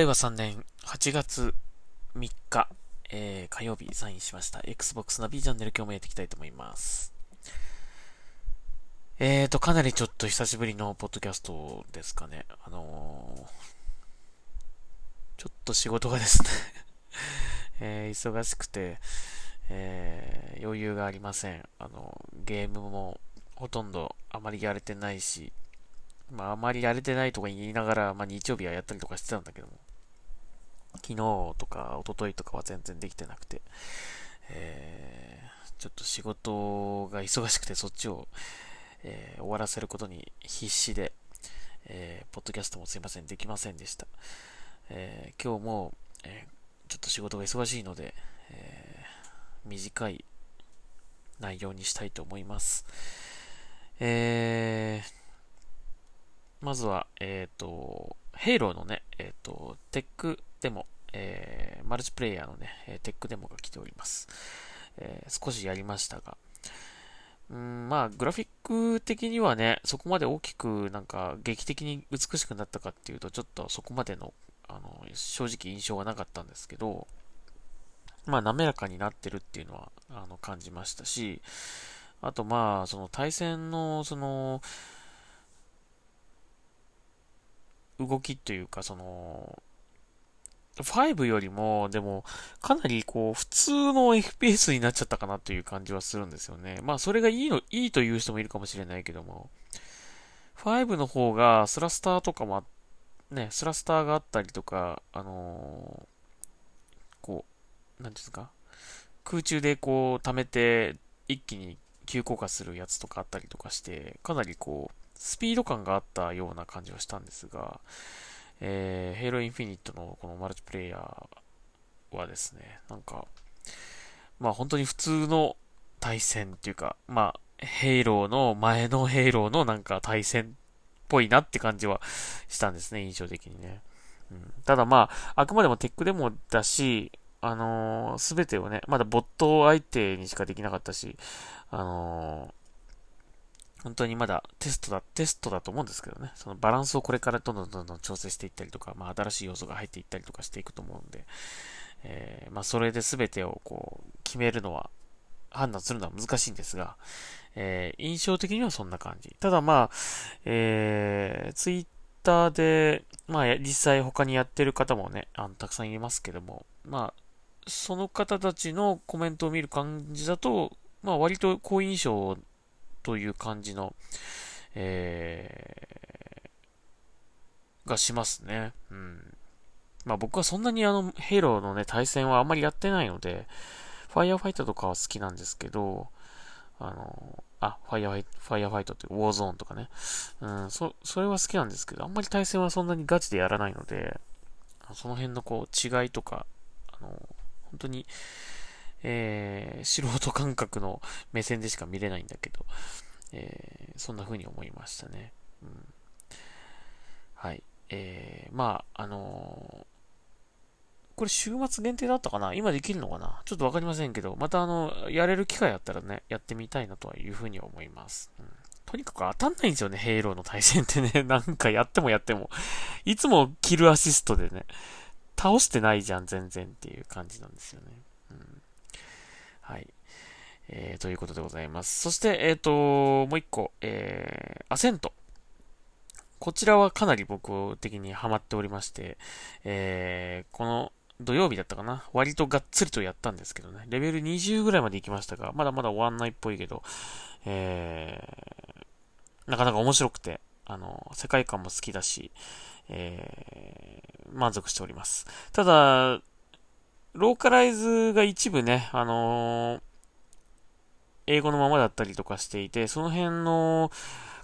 令和3年8月3日、えー、火曜日サインしました Xbox ナビチャンネル今日もやっていきたいと思います。えーと、かなりちょっと久しぶりのポッドキャストですかね。あのー、ちょっと仕事がですね えー、忙しくて、えー、余裕がありません。あの、ゲームもほとんどあまりやれてないし、まあ、あまりやれてないとか言いながら、まあ、日曜日はやったりとかしてたんだけども、昨日とか一昨日とかは全然できてなくて、えー、ちょっと仕事が忙しくてそっちを、えー、終わらせることに必死で、えー、ポッドキャストもすいません、できませんでした。えー、今日も、えちょっと仕事が忙しいので、え短い内容にしたいと思います。え、まずは、えっ、と、ヘイローのね、えっ、と、テックデモ、えー、マルチプレイヤーのね、テックデモが来ております。えー、少しやりましたが、うん、まあ、グラフィック的にはね、そこまで大きく、なんか、劇的に美しくなったかっていうと、ちょっとそこまでの、あの、正直印象がなかったんですけど、まあ、滑らかになってるっていうのは、あの、感じましたし、あと、まあ、その対戦の、その、動きというか、その、5よりも、でも、かなりこう、普通の FPS になっちゃったかなという感じはするんですよね。まあ、それがいいの、いいという人もいるかもしれないけども、5の方が、スラスターとかも、ね、スラスターがあったりとか、あのー、こう、なんていうんですか、空中でこう、溜めて、一気に急降下するやつとかあったりとかして、かなりこう、スピード感があったような感じはしたんですが、えー、ヘイロインフィニットのこのマルチプレイヤーはですね、なんか、まあ本当に普通の対戦っていうか、まあ、ヘイローの前のヘイローのなんか対戦っぽいなって感じはしたんですね、印象的にね。うん、ただまあ、あくまでもテックでもだし、あのす、べてをね、まだボット相手にしかできなかったし、あのー本当にまだテストだ、テストだと思うんですけどね。そのバランスをこれからどんどんどんどん調整していったりとか、まあ新しい要素が入っていったりとかしていくと思うんで、えー、まあそれで全てをこう、決めるのは、判断するのは難しいんですが、えー、印象的にはそんな感じ。ただまあ、えー、ツイッターで、まあ実際他にやってる方もね、あの、たくさんいますけども、まあ、その方たちのコメントを見る感じだと、まあ割と好印象という感じの、えー、がしますね。うん。まあ僕はそんなにあの、ヘイローのね、対戦はあんまりやってないので、ファイアファイトとかは好きなんですけど、あの、あ、ファイアファイト、ファイアファイトってウォーゾーンとかね。うん、そ、それは好きなんですけど、あんまり対戦はそんなにガチでやらないので、その辺のこう、違いとか、あの、本当に、えー、素人感覚の目線でしか見れないんだけど、えー、そんな風に思いましたね。うん、はい。えー、まあ、あのこれ週末限定だったかな？今できるのかな？ちょっとわかりませんけど、またあの、やれる機会あったらね、やってみたいなとはいうふうに思います。うん、とにかく当たんないんですよね、ヘイローの対戦ってね。なんかやってもやっても。いつもキルアシストでね、倒してないじゃん、全然っていう感じなんですよね。はい。えー、ということでございます。そして、えっ、ー、と、もう一個、えー、アセント。こちらはかなり僕的にハマっておりまして、えー、この土曜日だったかな割とがっつりとやったんですけどね。レベル20ぐらいまで行きましたが、まだまだ終わんないっぽいけど、えー、なかなか面白くて、あの、世界観も好きだし、えー、満足しております。ただ、ローカライズが一部ね、あのー、英語のままだったりとかしていて、その辺の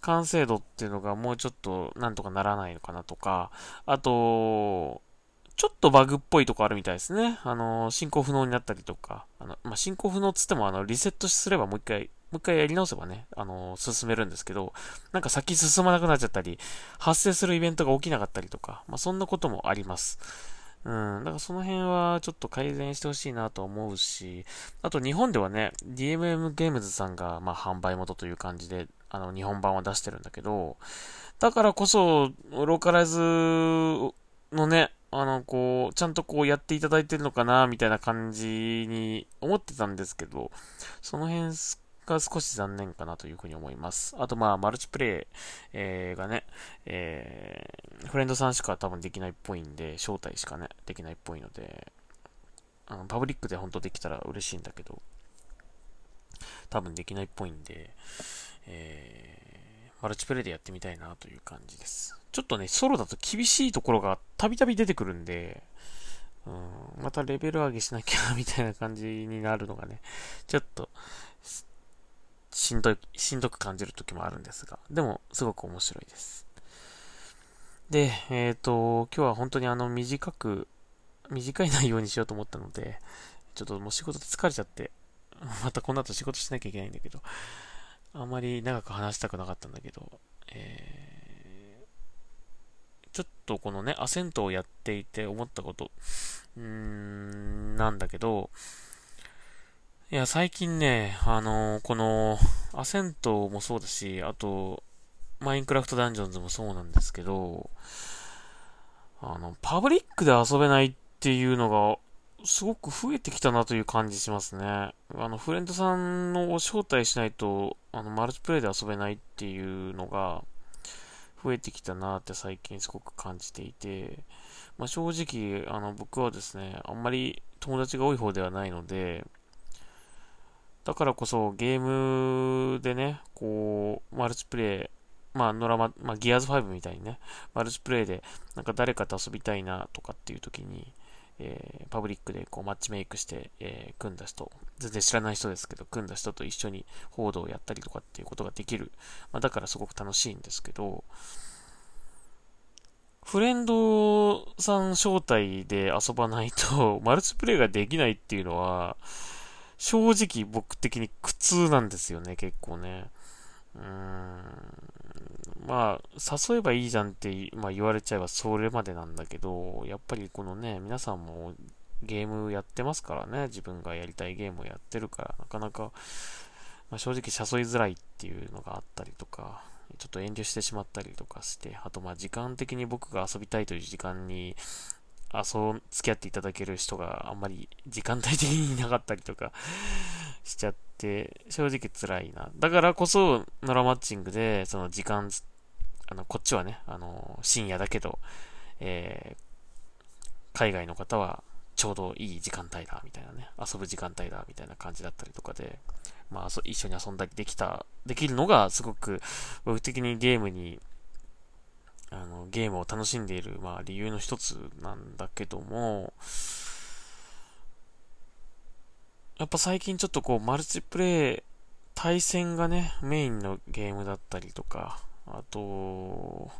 完成度っていうのがもうちょっとなんとかならないのかなとか、あと、ちょっとバグっぽいとこあるみたいですね。あのー、進行不能になったりとか、あの、まあ、進行不能っつってもあの、リセットすればもう一回、もう一回やり直せばね、あのー、進めるんですけど、なんか先進まなくなっちゃったり、発生するイベントが起きなかったりとか、まあ、そんなこともあります。うん。だからその辺はちょっと改善してほしいなと思うし、あと日本ではね、DMM ゲームズさんが、まあ、販売元という感じで、あの、日本版は出してるんだけど、だからこそ、ローカライズのね、あの、こう、ちゃんとこうやっていただいてるのかな、みたいな感じに思ってたんですけど、その辺が少し残念かなというふうに思います。あと、まあ、マルチプレイ、えー、がね、えー、フレンドさんしか多分できないっぽいんで、招待しかね、できないっぽいので、あの、パブリックで本当できたら嬉しいんだけど、多分できないっぽいんで、えー、マルチプレイでやってみたいなという感じです。ちょっとね、ソロだと厳しいところがたびたび出てくるんで、うん、またレベル上げしなきゃみたいな感じになるのがね、ちょっと、しんどい、しんどく感じる時もあるんですが、でも、すごく面白いです。で、えっ、ー、と、今日は本当にあの、短く、短い内容にしようと思ったので、ちょっともう仕事で疲れちゃって、またこの後仕事しなきゃいけないんだけど、あんまり長く話したくなかったんだけど、えー、ちょっとこのね、アセントをやっていて思ったこと、うーん、なんだけど、いや、最近ね、あのー、この、アセントもそうだし、あと、マインクラフトダンジョンズもそうなんですけど、あの、パブリックで遊べないっていうのがすごく増えてきたなという感じしますね。あの、フレンドさんの招待しないと、あの、マルチプレイで遊べないっていうのが、増えてきたなって最近すごく感じていて、まあ、正直、あの、僕はですね、あんまり友達が多い方ではないので、だからこそゲームでね、こう、マルチプレイ、まあ、ノラマ、まあ、ギアーズ5みたいにね、マルチプレイで、なんか誰かと遊びたいなとかっていう時に、えー、パブリックでこうマッチメイクして、えー、組んだ人、全然知らない人ですけど、組んだ人と一緒に報道をやったりとかっていうことができる。まあ、だからすごく楽しいんですけど、フレンドさん招待で遊ばないと、マルチプレイができないっていうのは、正直僕的に苦痛なんですよね、結構ね。うーん。まあ、誘えばいいじゃんって、まあ、言われちゃえばそれまでなんだけど、やっぱりこのね、皆さんもゲームやってますからね、自分がやりたいゲームをやってるから、なかなか、まあ、正直誘いづらいっていうのがあったりとか、ちょっと遠慮してしまったりとかして、あとまあ時間的に僕が遊びたいという時間に、あ、そう付き合っていただける人があんまり時間帯的にいなかったりとか しちゃって、正直辛いな。だからこそ、ノラマッチングで、その時間あの、こっちはね、あの、深夜だけど、えー、海外の方はちょうどいい時間帯だ、みたいなね、遊ぶ時間帯だ、みたいな感じだったりとかで、まあ、一緒に遊んだりできた、できるのが、すごく、僕的にゲームに、あの、ゲームを楽しんでいる、まあ、理由の一つなんだけども、やっぱ最近ちょっとこう、マルチプレイ、対戦がね、メインのゲームだったりとか、あと、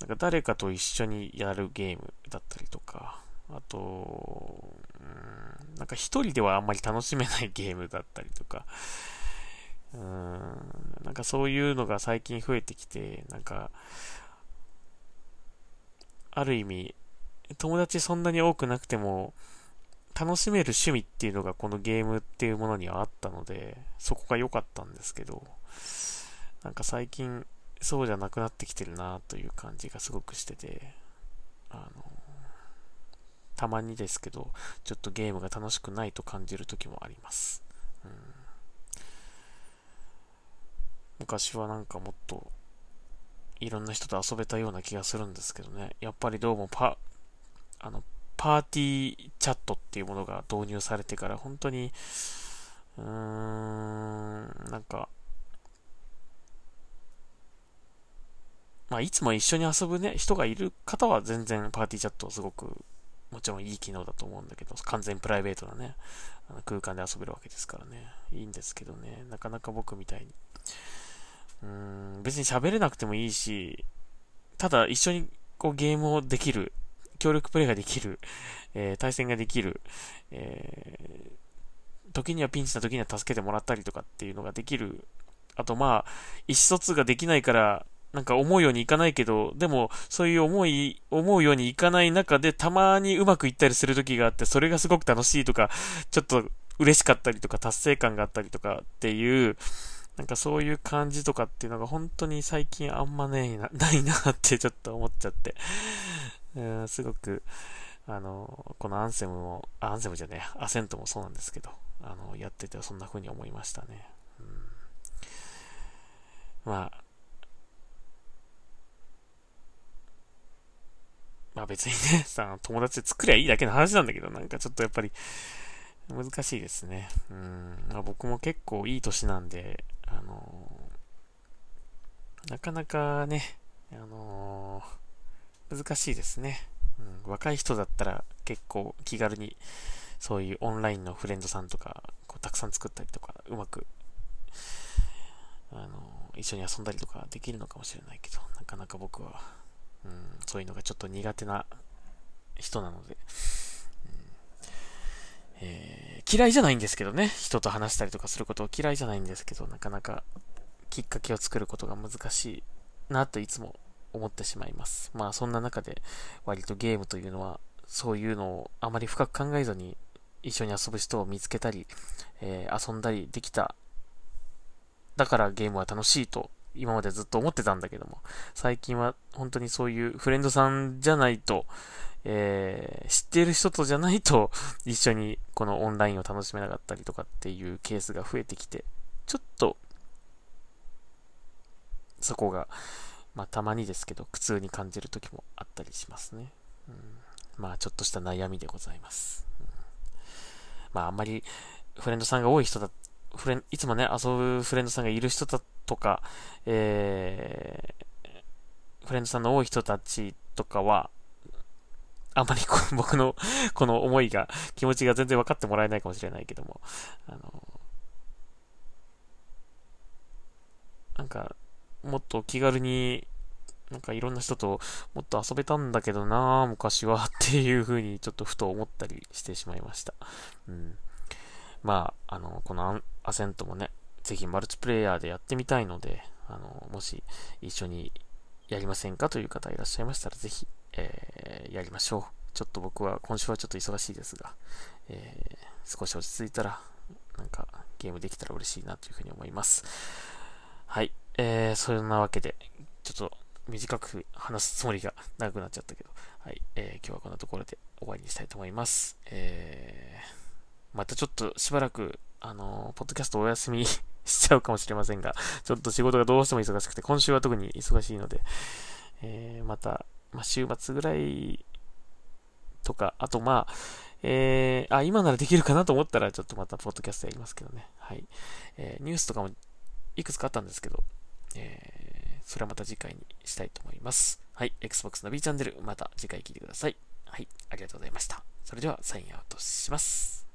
なんか誰かと一緒にやるゲームだったりとか、あと、うん、なんか一人ではあんまり楽しめないゲームだったりとか、うん、なんかそういうのが最近増えてきて、なんか、ある意味、友達そんなに多くなくても、楽しめる趣味っていうのがこのゲームっていうものにはあったので、そこが良かったんですけど、なんか最近そうじゃなくなってきてるなという感じがすごくしてて、あの、たまにですけど、ちょっとゲームが楽しくないと感じる時もあります。うん、昔はなんかもっといろんな人と遊べたような気がするんですけどね。やっぱりどうもパ、あの、パーティーチャットっていうものが導入されてから本当に、うーん、なんか、まあ、いつも一緒に遊ぶね、人がいる方は全然パーティーチャットすごく、もちろんいい機能だと思うんだけど、完全プライベートなね、あの空間で遊べるわけですからね、いいんですけどね、なかなか僕みたいに、うん、別に喋れなくてもいいし、ただ一緒にこうゲームをできる、協力プレイができる、えー、対戦ができる、えー、時にはピンチな時には助けてもらったりとかっていうのができる。あとまあ、意思疎通ができないから、なんか思うようにいかないけど、でも、そういう思い、思うようにいかない中で、たまにうまくいったりする時があって、それがすごく楽しいとか、ちょっと嬉しかったりとか、達成感があったりとかっていう、なんかそういう感じとかっていうのが本当に最近あんまね、な いなってちょっと思っちゃって。うん、すごく、あの、このアンセムも、アンセムじゃねえアセントもそうなんですけど、あの、やっててそんな風に思いましたね。うん、まあ、まあ別にね、さ、友達で作りゃいいだけの話なんだけど、なんかちょっとやっぱり、難しいですね。うん。まあ、僕も結構いい年なんで、あのー、なかなかね、あのー、難しいですね。うん。若い人だったら結構気軽に、そういうオンラインのフレンドさんとか、こうたくさん作ったりとか、うまく、あのー、一緒に遊んだりとかできるのかもしれないけど、なかなか僕は、うん、そういうのがちょっと苦手な人なので、えー、嫌いじゃないんですけどね。人と話したりとかすることを嫌いじゃないんですけど、なかなかきっかけを作ることが難しいなといつも思ってしまいます。まあそんな中で割とゲームというのはそういうのをあまり深く考えずに一緒に遊ぶ人を見つけたり、えー、遊んだりできた。だからゲームは楽しいと今までずっと思ってたんだけども、最近は本当にそういうフレンドさんじゃないと、えー、知っている人とじゃないと 一緒にこのオンラインを楽しめなかったりとかっていうケースが増えてきて、ちょっと、そこが、まあたまにですけど、苦痛に感じる時もあったりしますね。うん、まあちょっとした悩みでございます。うん、まああんまりフレンドさんが多い人だ、フレン、いつもね、遊ぶフレンドさんがいる人だとか、えー、フレンドさんの多い人たちとかは、あんまり僕のこの思いが、気持ちが全然分かってもらえないかもしれないけども、あの、なんか、もっと気軽に、なんかいろんな人ともっと遊べたんだけどな昔はっていう風にちょっとふと思ったりしてしまいました。うん。まあ、あの、このアセントもね、ぜひマルチプレイヤーでやってみたいので、あの、もし一緒にやりませんかという方いらっしゃいましたら、ぜひ、えー、やりましょう。ちょっと僕は今週はちょっと忙しいですが、えー、少し落ち着いたら、なんかゲームできたら嬉しいなというふうに思います。はい。えー、そんなわけで、ちょっと短く話すつもりが長くなっちゃったけど、はい。えー、今日はこんなところで終わりにしたいと思います。えー、またちょっとしばらく、あのー、ポッドキャストお休み しちゃうかもしれませんが、ちょっと仕事がどうしても忙しくて、今週は特に忙しいので、えー、また、まあ、週末ぐらいとか、あとまあ、えー、あ、今ならできるかなと思ったら、ちょっとまたポッドキャストやりますけどね。はい。えー、ニュースとかもいくつかあったんですけど、えー、それはまた次回にしたいと思います。はい。Xbox の B チャンネル、また次回聞いてください。はい。ありがとうございました。それでは、サインアウトします。